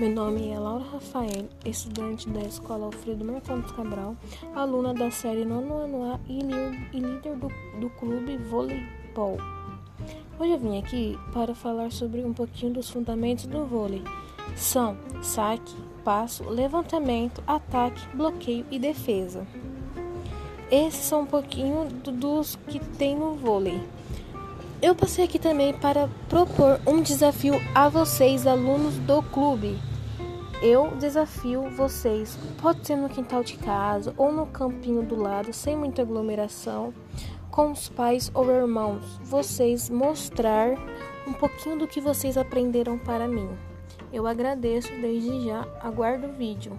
Meu nome é Laura Rafael, estudante da Escola Alfredo Marcondes Cabral, aluna da série nono ano A e líder do, do clube voleibol. Hoje eu vim aqui para falar sobre um pouquinho dos fundamentos do vôlei. São saque, passo, levantamento, ataque, bloqueio e defesa. Esses são um pouquinho dos que tem no vôlei. Eu passei aqui também para propor um desafio a vocês, alunos do clube. Eu desafio vocês, pode ser no quintal de casa ou no campinho do lado, sem muita aglomeração, com os pais ou irmãos, vocês mostrar um pouquinho do que vocês aprenderam para mim. Eu agradeço desde já, aguardo o vídeo.